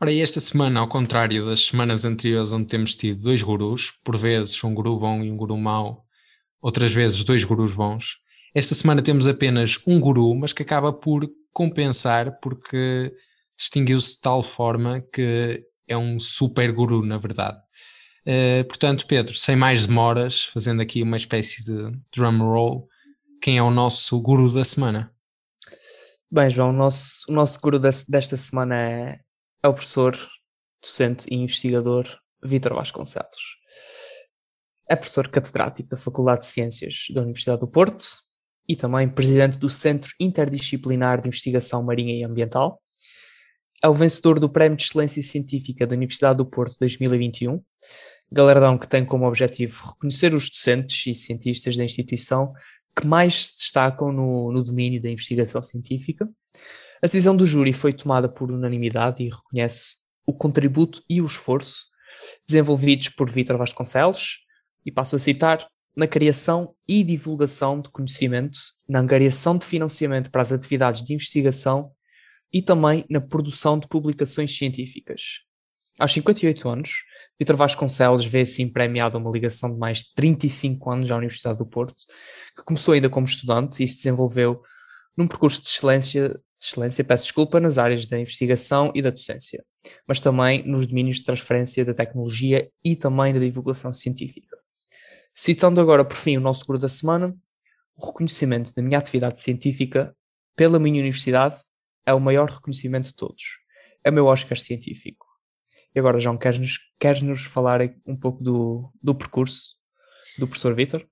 Ora, esta semana, ao contrário das semanas anteriores, onde temos tido dois gurus, por vezes um guru bom e um guru mau, outras vezes dois gurus bons, esta semana temos apenas um guru, mas que acaba por compensar porque distinguiu-se de tal forma que é um super guru, na verdade. Uh, portanto, Pedro, sem mais demoras, fazendo aqui uma espécie de drum roll, quem é o nosso guru da semana? Bem, João, o nosso, o nosso guru desta semana é é o professor, docente e investigador Vítor Vasconcelos. É professor catedrático da Faculdade de Ciências da Universidade do Porto e também presidente do Centro Interdisciplinar de Investigação Marinha e Ambiental. É o vencedor do Prémio de Excelência Científica da Universidade do Porto 2021, galardão que tem como objetivo reconhecer os docentes e cientistas da instituição que mais se destacam no, no domínio da investigação científica a decisão do júri foi tomada por unanimidade e reconhece o contributo e o esforço desenvolvidos por Vítor Vasconcelos, e passo a citar, na criação e divulgação de conhecimento, na angariação de financiamento para as atividades de investigação e também na produção de publicações científicas. Aos 58 anos, Vitor Vasconcelos vê assim premiado uma ligação de mais de 35 anos à Universidade do Porto, que começou ainda como estudante e se desenvolveu num percurso de excelência, de excelência, peço desculpa, nas áreas da investigação e da docência, mas também nos domínios de transferência da tecnologia e também da divulgação científica. Citando agora por fim o nosso guru da semana, o reconhecimento da minha atividade científica pela minha universidade é o maior reconhecimento de todos. É o meu Oscar científico. E agora, João, queres-nos queres -nos falar um pouco do, do percurso do professor Vitor?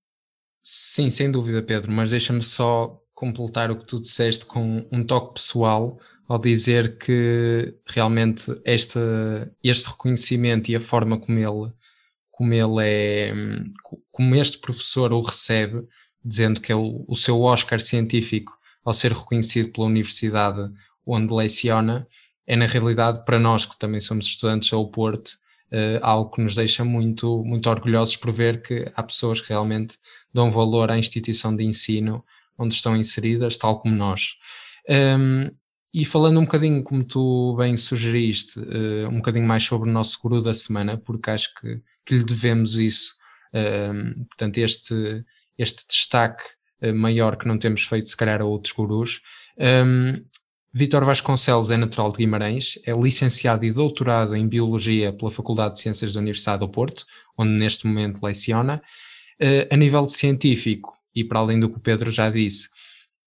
Sim, sem dúvida, Pedro, mas deixa-me só completar o que tu disseste com um toque pessoal ao dizer que realmente este, este reconhecimento e a forma como ele, como ele é, como este professor o recebe, dizendo que é o, o seu Oscar científico ao ser reconhecido pela universidade onde leciona, é na realidade para nós que também somos estudantes ao Porto, uh, algo que nos deixa muito, muito orgulhosos por ver que há pessoas que realmente dão valor à instituição de ensino onde estão inseridas, tal como nós. Um, e falando um bocadinho, como tu bem sugeriste, uh, um bocadinho mais sobre o nosso guru da semana, porque acho que, que lhe devemos isso, um, portanto, este, este destaque uh, maior que não temos feito, se calhar, a outros gurus. Um, Vítor Vasconcelos é natural de Guimarães, é licenciado e doutorado em Biologia pela Faculdade de Ciências da Universidade do Porto, onde neste momento leciona. Uh, a nível de científico, e para além do que o Pedro já disse,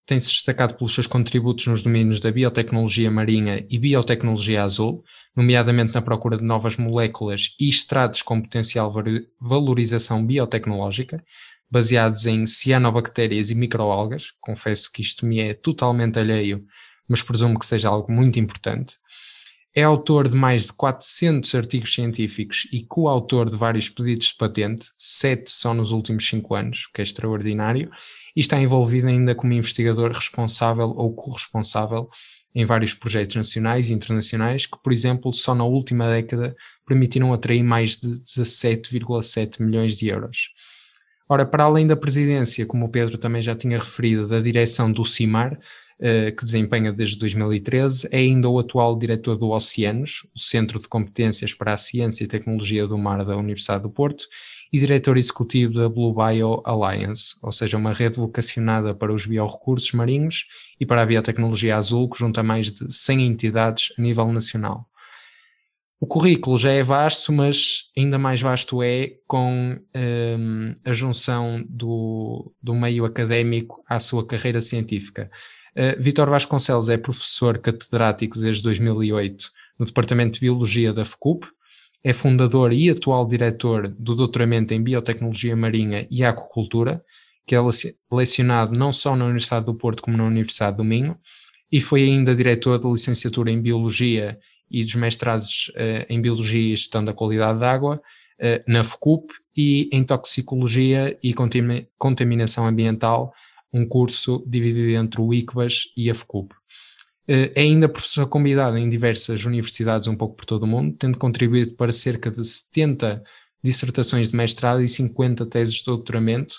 tem-se destacado pelos seus contributos nos domínios da biotecnologia marinha e biotecnologia azul, nomeadamente na procura de novas moléculas e estratos com potencial valorização biotecnológica, baseados em cianobactérias e microalgas. Confesso que isto me é totalmente alheio mas presumo que seja algo muito importante. É autor de mais de 400 artigos científicos e coautor de vários pedidos de patente, sete só nos últimos cinco anos, o que é extraordinário, e está envolvido ainda como investigador responsável ou corresponsável em vários projetos nacionais e internacionais que, por exemplo, só na última década permitiram atrair mais de 17,7 milhões de euros. Ora, para além da presidência, como o Pedro também já tinha referido, da direção do CIMAR, que desempenha desde 2013, é ainda o atual diretor do Oceanos, o Centro de Competências para a Ciência e Tecnologia do Mar da Universidade do Porto, e diretor executivo da Blue Bio Alliance, ou seja, uma rede vocacionada para os biorrecursos marinhos e para a biotecnologia azul, que junta mais de 100 entidades a nível nacional. O currículo já é vasto, mas ainda mais vasto é com um, a junção do, do meio académico à sua carreira científica. Uh, Vítor Vasconcelos é professor catedrático desde 2008 no Departamento de Biologia da FCUP, é fundador e atual diretor do doutoramento em Biotecnologia Marinha e Aquacultura, que é lecionado não só na Universidade do Porto como na Universidade do Minho, e foi ainda diretor da licenciatura em Biologia e dos mestrados uh, em Biologia e Gestão da Qualidade da Água uh, na FCUP e em Toxicologia e Contaminação Ambiental um curso dividido entre o ICBAS e a FCUB. Eh, é ainda professor convidado em diversas universidades um pouco por todo o mundo, tendo contribuído para cerca de 70 dissertações de mestrado e 50 teses de doutoramento,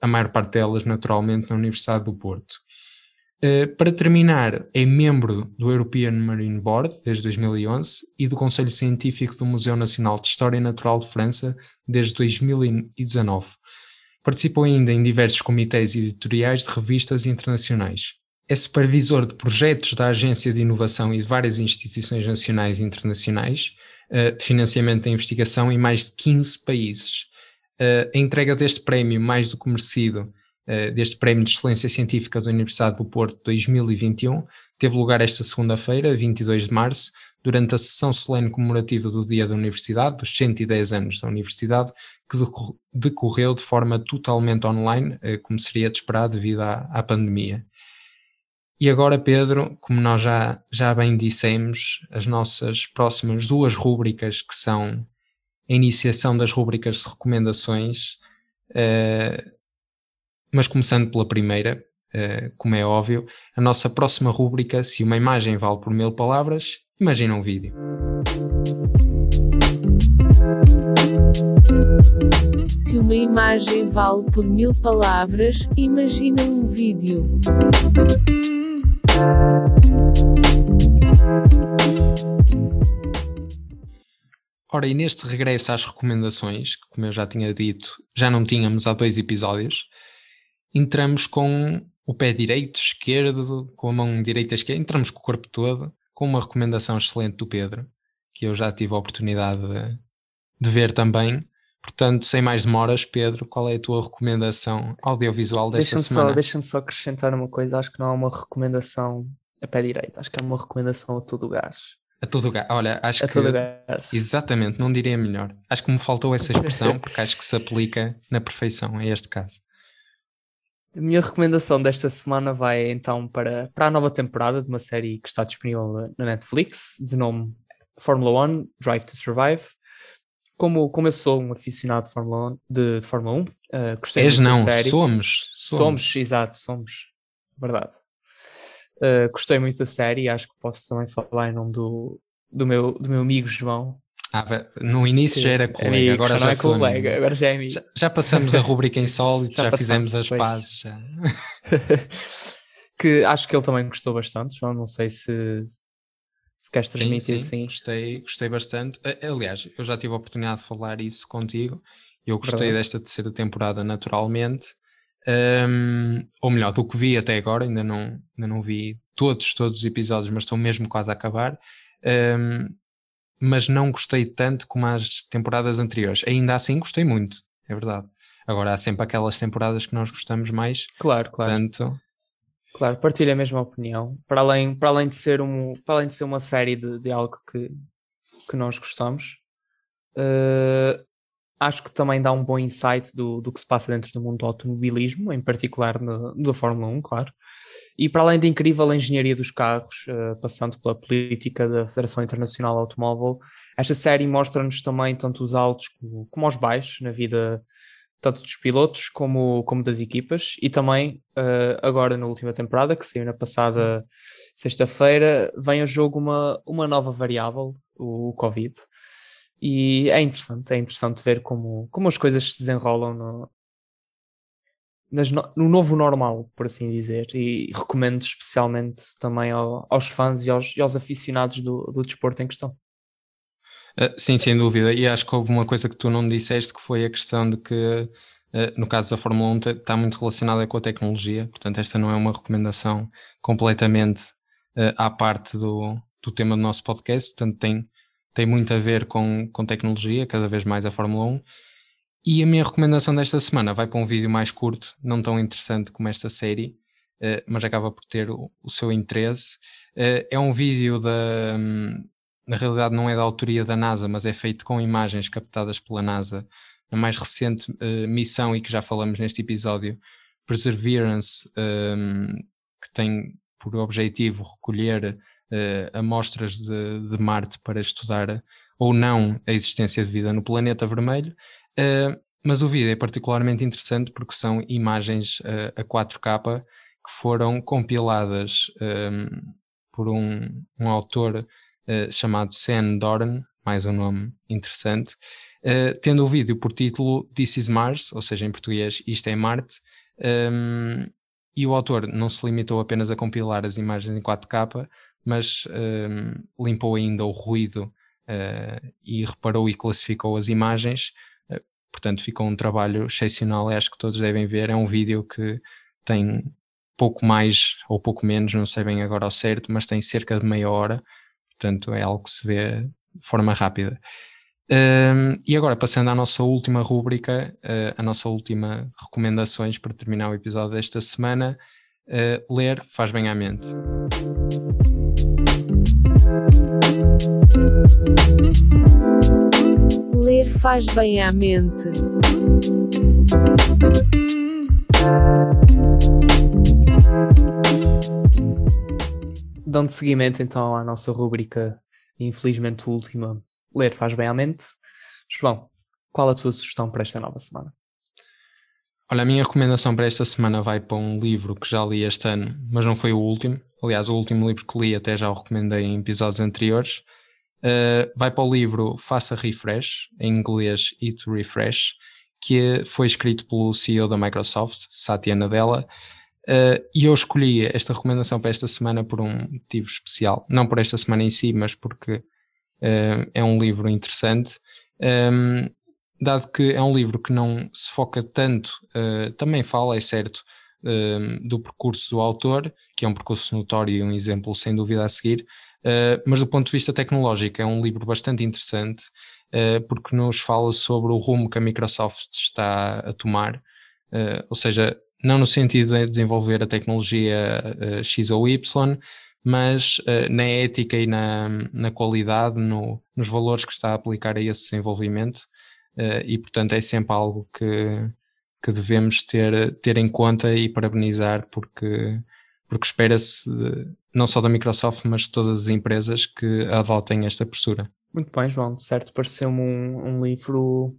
a maior parte delas naturalmente na Universidade do Porto. Eh, para terminar, é membro do European Marine Board desde 2011 e do Conselho Científico do Museu Nacional de História Natural de França desde 2019. Participou ainda em diversos comitês editoriais de revistas internacionais. É supervisor de projetos da Agência de Inovação e de várias instituições nacionais e internacionais, eh, de financiamento da investigação em mais de 15 países. Eh, a entrega deste prémio, mais do que merecido, deste Prémio de Excelência Científica da Universidade do Porto 2021, teve lugar esta segunda-feira, 22 de março, durante a sessão solene comemorativa do Dia da Universidade, dos 110 anos da Universidade, que decorreu de forma totalmente online, eh, como seria de esperar devido à, à pandemia. E agora, Pedro, como nós já, já bem dissemos, as nossas próximas duas rúbricas, que são a iniciação das rúbricas de recomendações, uh, mas começando pela primeira, uh, como é óbvio, a nossa próxima rúbrica, se uma imagem vale por mil palavras, Imagina um vídeo. Se uma imagem vale por mil palavras, imagina um vídeo. ora, e neste regresso às recomendações, que como eu já tinha dito, já não tínhamos há dois episódios, entramos com o pé direito, esquerdo, com a mão direita esquerda, entramos com o corpo todo, com uma recomendação excelente do Pedro, que eu já tive a oportunidade de, de ver também. Portanto, sem mais demoras, Pedro, qual é a tua recomendação audiovisual desta Deixa-me semana? só, deixa só acrescentar uma coisa, acho que não há uma recomendação a pé direito, acho que há uma recomendação a todo o gás. A todo o gás. Olha, acho A que todo o gás. exatamente, não diria melhor. Acho que me faltou essa expressão porque acho que se aplica na perfeição a este caso. A minha recomendação desta semana vai então para, para a nova temporada de uma série que está disponível na Netflix, de nome Fórmula 1 Drive to Survive. Como, como eu sou um aficionado de Fórmula 1, de, de Fórmula 1 eh, gostei És muito não, da série. somos, somos. Somos, exato, somos. Verdade. Uh, gostei muito da série e acho que posso também falar em nome do, do, meu, do meu amigo João. Ah, no início já era colega, Amigo, agora já já, é colega, agora já é amigo. Já, já passamos a rubrica insólito, Já já, fizemos as passamos, pois. pazes. Já. que acho que ele também gostou bastante, João. Não sei se, se queres Sim, transmitir sim, assim. Gostei, gostei bastante. Aliás, eu já tive a oportunidade de falar isso contigo. Eu gostei Verdade. desta terceira temporada naturalmente. Ahm, ou melhor, do que vi até agora, ainda não, ainda não vi todos, todos os episódios, mas estou mesmo quase a acabar. Ahm, mas não gostei tanto como as temporadas anteriores. Ainda assim gostei muito, é verdade. Agora há sempre aquelas temporadas que nós gostamos mais, Claro, claro, portanto, claro. Partilho a mesma opinião. Para além, para além, de, ser um, para além de ser uma série de, de algo que, que nós gostamos, eh, acho que também dá um bom insight do, do que se passa dentro do mundo do automobilismo, em particular no, da Fórmula 1, claro. E para além da incrível engenharia dos carros, eh, passando pela política da Federação Internacional Automóvel, esta série mostra-nos também tanto os altos como, como os baixos na vida tanto dos pilotos como, como das equipas. E também, eh, agora na última temporada, que saiu na passada sexta-feira, vem ao jogo uma, uma nova variável, o, Covid. E é interessante, é interessante ver como, como as coisas se desenrolam no, no, no novo normal, por assim dizer. E recomendo especialmente também ao- aos fãs e aos, e aos aficionados do, do desporto em questão. Uh, sim, sem dúvida. E acho que houve uma coisa que tu não disseste que foi a questão de que, uh, no caso da Fórmula 1, está muito relacionada com a tecnologia. Portanto, esta não é uma recomendação completamente uh, à parte do, do tema do nosso podcast. Portanto, tem, tem muito a ver com, com tecnologia, cada vez mais a Fórmula 1. E a minha recomendação desta semana vai para um vídeo mais curto, não tão interessante como esta série, uh, mas acaba por ter o, o seu interesse. Uh, é um vídeo da. hum, na realidade não é da autoria da NASA, mas é feito com imagens captadas pela NASA na mais recente eh, missão e que já falamos neste episódio, Perseverance, ehm, que tem por objetivo recolher amostras de, de Marte para estudar ou não a existência de vida no planeta vermelho. Eh, mas o vídeo é particularmente interessante porque são imagens eh, a 4K que foram compiladas ehm, por um, um autor eh, chamado Sam Doran, mais um nome interessante, eh, tendo o vídeo por título This is Mars, ou seja, em português Isto é Marte, ehm, e o autor não se limitou apenas a compilar as imagens em 4K, mas ehm, limpou ainda o ruído eh, e reparou e classificou as imagens, portanto ficou um trabalho excepcional acho que todos devem ver, é um vídeo que tem pouco mais ou pouco menos, não sei bem agora ao certo, mas tem cerca de meia hora, portanto é algo que se vê de forma rápida. Um, e agora, passando à nossa última rúbrica, uh, a nossa última recomendações para terminar o episódio desta semana, uh, ler faz bem à mente. Ler faz bem à mente. Dando seguimento então à nossa rúbrica, infelizmente última, Ler faz bem à mente. João, qual a tua sugestão para esta nova semana? Olha, a minha recomendação para esta semana vai para um livro que já li este ano, mas não foi o último. Aliás, o último livro que li até já o recomendei em episódios anteriores. Uh, vai para o livro Faça Refresh, em inglês Eat Refresh, que foi escrito pelo CEO da Microsoft, Satya Nadella. Uh, e eu escolhi esta recomendação para esta semana por um motivo especial. Não por esta semana em si, mas porque uh, é um livro interessante. Um, dado que é um livro que não se foca tanto, também fala, é certo, do percurso do autor, que é um percurso notório e um exemplo sem dúvida a seguir, uh, mas do ponto de vista tecnológico é um livro bastante interessante, porque nos fala sobre o rumo que a Microsoft está a tomar, ou seja, não no sentido de desenvolver a tecnologia X ou Y, mas na ética e na, na qualidade, no, nos valores que está a aplicar a esse desenvolvimento, uh, e portanto é sempre algo que, que devemos ter, ter em conta e parabenizar porque, porque espera-se não só da Microsoft, mas de todas as empresas que adotem esta postura. Muito bem, João, certo, pareceu-me um, um livro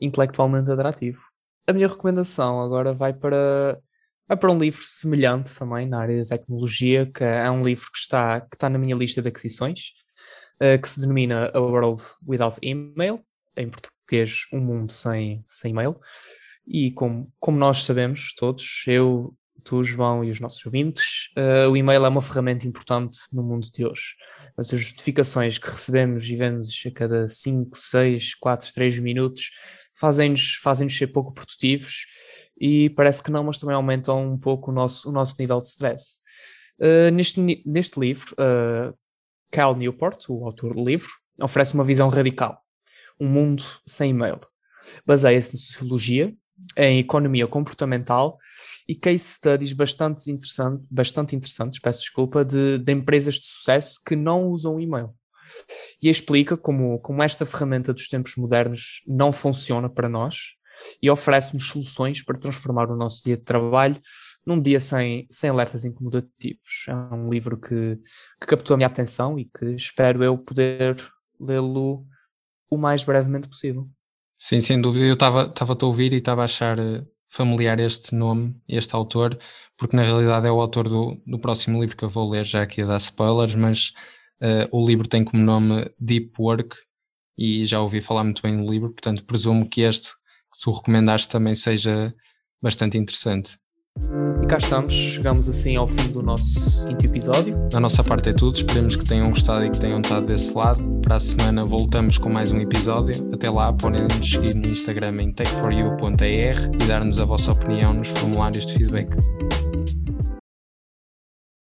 intelectualmente atrativo. A minha recomendação agora vai para, vai para um livro semelhante também na área da tecnologia, que é um livro que está, que está na minha lista de aquisições, uh, que se denomina A World Without Email, em português, um mundo sem, sem e-mail. E como, como nós sabemos todos, eu, tu, João e os nossos ouvintes, uh, o e-mail é uma ferramenta importante no mundo de hoje. As justificações que recebemos e vemos a cada 5, 6, 4, 3 minutos fazem-nos fazem ser pouco produtivos e parece que não, mas também aumentam um pouco o nosso, o nosso nível de stress. Uh, neste, neste livro, uh, Cal Newport, o autor do livro, oferece uma visão radical um mundo sem e-mail. Baseia-se em sociologia, em economia comportamental e case studies bastante, interessante, bastante interessantes, peço desculpa, de, de empresas de sucesso que não usam e-mail. E explica como, como esta ferramenta dos tempos modernos não funciona para nós e oferece-nos soluções para transformar o nosso dia de trabalho num dia sem, sem alertas incomodativos. É um livro que, que captou a minha atenção e que espero eu poder lê-lo o mais brevemente possível. Sim, sem dúvida. Eu estava-te a ouvir e estava a achar eh, familiar este nome, este autor, porque na realidade é o autor do, do próximo livro que eu vou ler, já aqui a dar spoilers, mas uh, o livro tem como nome Deep Work e já ouvi falar muito bem do livro, portanto presumo que este que tu recomendaste também seja bastante interessante. E cá estamos, chegamos assim ao fim do nosso quinto episódio. Da nossa parte é tudo, esperemos que tenham gostado e que tenham estado desse lado. Para a semana voltamos com mais um episódio. Até lá, podem-nos seguir no Instagram em take4you.er e dar-nos a vossa opinião nos formulários de feedback.